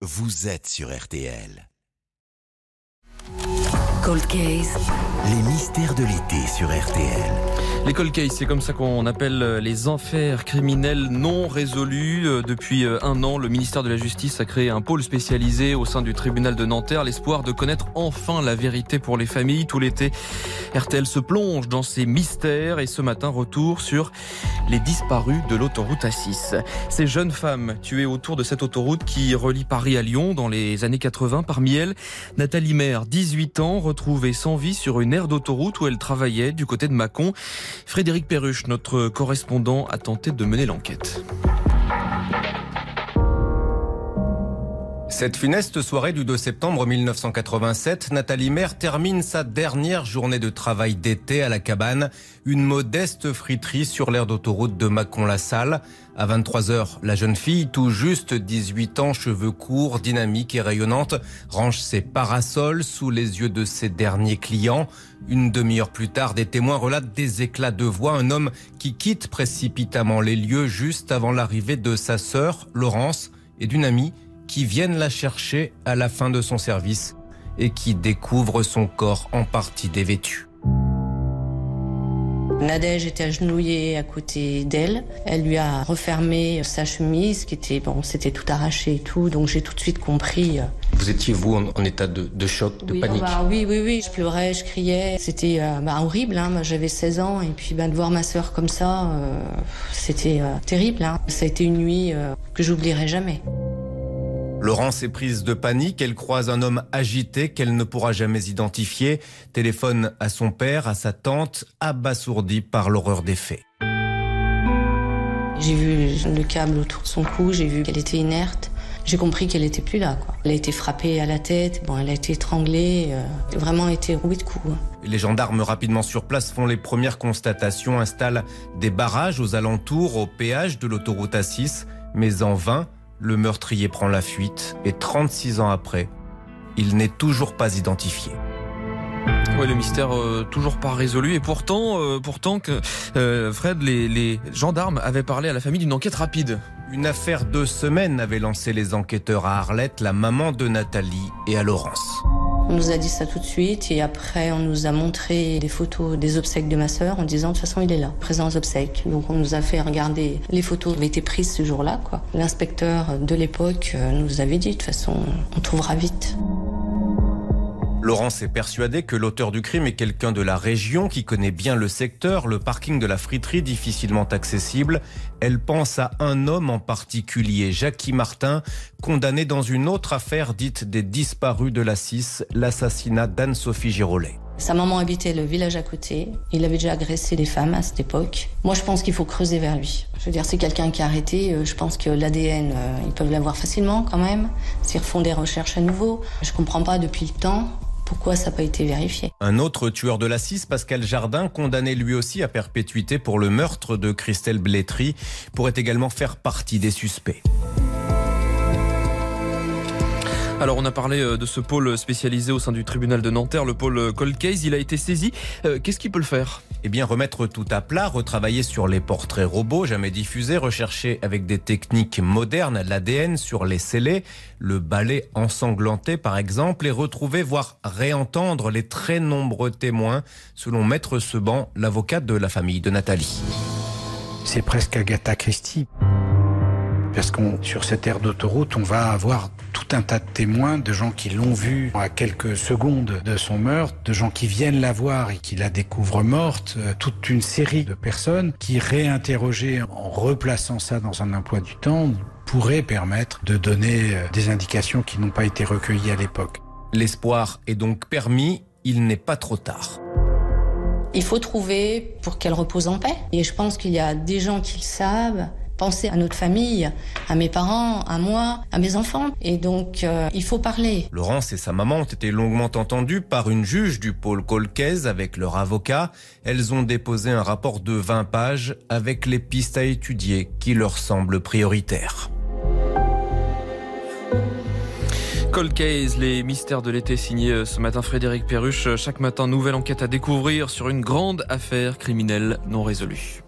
vous êtes sur RTL. Cold Case. Les mystères de l'été sur RTL. Les cold cases, c'est comme ça qu'on appelle les enfers criminels non résolus. Euh, Depuis euh, un an, le ministère de la Justice a créé un pôle spécialisé au sein du tribunal de Nanterre, l'espoir de connaître enfin la vérité pour les familles. Tout l'été, RTL se plonge dans ces mystères et ce matin, retour sur les disparus de l'autoroute A6. Ces jeunes femmes tuées autour de cette autoroute qui relie Paris à Lyon dans les années 80, parmi elles, Nathalie Maire, 18 ans, retrouvée sans vie sur une aire d'autoroute où elle travaillait du côté de Mâcon. Frédéric Perruche, notre correspondant, a tenté de mener l'enquête. Cette funeste soirée du 2 septembre 1987, Nathalie Maire termine sa dernière journée de travail d'été à la cabane, une modeste friterie sur l'aire d'autoroute de Mâcon-la-Salle. À 23h, la jeune fille, tout juste 18 ans, cheveux courts, dynamique et rayonnante, range ses parasols sous les yeux de ses derniers clients. Une demi-heure plus tard, des témoins relatent des éclats de voix, un homme qui quitte précipitamment les lieux juste avant l'arrivée de sa sœur, Laurence, et d'une amie qui viennent la chercher à la fin de son service et qui découvrent son corps en partie dévêtu. Nadège était agenouillée à côté d'elle. Elle lui a refermé sa chemise, qui était bon, c'était tout arraché et tout. Donc j'ai tout de suite compris. euh, Vous étiez, vous, en, en état de, de choc, de oui, panique bah, oui, oui, oui. Je pleurais, je criais. C'était euh, bah, horrible. Hein. Moi, j'avais 16 ans et puis bah, de voir ma sœur comme ça, euh, c'était euh, terrible. Hein. Ça a été une nuit euh, que j'oublierai jamais. Laurence est prise de panique, elle croise un homme agité qu'elle ne pourra jamais identifier, téléphone à son père, à sa tante, abasourdi par l'horreur des faits. J'ai vu le câble autour de son cou, j'ai vu qu'elle était inerte. J'ai compris qu'elle était plus là. Quoi. Elle a été frappée à la tête, bon, elle a été étranglée, euh, vraiment été rouée de coups. hein. Les gendarmes rapidement sur place font les premières constatations, installent des barrages aux alentours, au péage de l'autoroute A6, mais en vain, le meurtrier prend la fuite et 36 ans après, il n'est toujours pas identifié. Ouais, le mystère euh, toujours pas résolu et pourtant, euh, pourtant que euh, Fred, les, les gendarmes avaient parlé à la famille d'une enquête rapide. Une affaire de semaines avait lancé les enquêteurs à Arlette, la maman de Nathalie et à Laurence. On nous a dit ça tout de suite et après on nous a montré des photos des obsèques de ma sœur en disant de toute façon il est là, présent aux obsèques. Donc on nous a fait regarder les photos qui avaient été prises ce jour-là. L'inspecteur de l'époque euh, nous avait dit de toute façon on trouvera vite. Laurence est persuadée que l'auteur du crime est quelqu'un de la région qui connaît bien le secteur, le parking de la friterie difficilement accessible. Elle pense à un homme en particulier, Jackie Martin, condamné dans une autre affaire dite des disparus de la 6, l'assassinat d'Anne-Sophie Girolet. Sa maman habitait le village à côté. Il avait déjà agressé des femmes à cette époque. Moi, je pense qu'il faut creuser vers lui. Je veux dire, c'est quelqu'un qui a arrêté. Euh, Je pense que l'ADN, euh, ils peuvent l'avoir facilement quand même. S'ils refont des recherches à nouveau. Je comprends pas depuis le temps pourquoi ça n'a pas été vérifié. Un autre tueur de la 6, Pascal Jardin, condamné lui aussi à perpétuité pour le meurtre de Christelle Blétry, pourrait également faire partie des suspects. Alors on a parlé euh, de ce pôle spécialisé au sein du tribunal de Nanterre, le pôle Cold Case, il a été saisi. Euh, Qu'est-ce qu'il peut le faire? Eh bien, remettre tout à plat, retravailler sur les portraits robots jamais diffusés, rechercher avec des techniques modernes l'ADN sur les scellés, le balai ensanglanté par exemple, et retrouver, voire réentendre les très nombreux témoins, selon Maître Seban, l'avocat de la famille de Nathalie. C'est presque Agatha Christie. Parce qu'on, sur cette aire d'autoroute, on va avoir tout un tas de témoins, de gens qui l'ont vue à quelques secondes de son meurtre, de gens qui viennent la voir et qui la découvrent morte, euh, toute une série de personnes qui, réinterrogées en replaçant ça dans un emploi du temps, pourraient permettre de donner euh, des indications qui n'ont pas été recueillies à l'époque. L'espoir est donc permis, il n'est pas trop tard. Il faut trouver pour qu'elle repose en paix. Et je pense qu'il y a des gens qui le savent. Penser à notre famille, à mes parents, à moi, à mes enfants. Et donc, euh, il faut parler. Laurence et sa maman ont été longuement entendues par une juge du pôle Colcaise avec leur avocat. Elles ont déposé un rapport de 20 pages avec les pistes à étudier qui leur semblent prioritaires. Cold Case, les mystères de l'été signé euh, ce matin Frédéric Perruche. Chaque matin, nouvelle enquête à découvrir sur une grande affaire criminelle non résolue.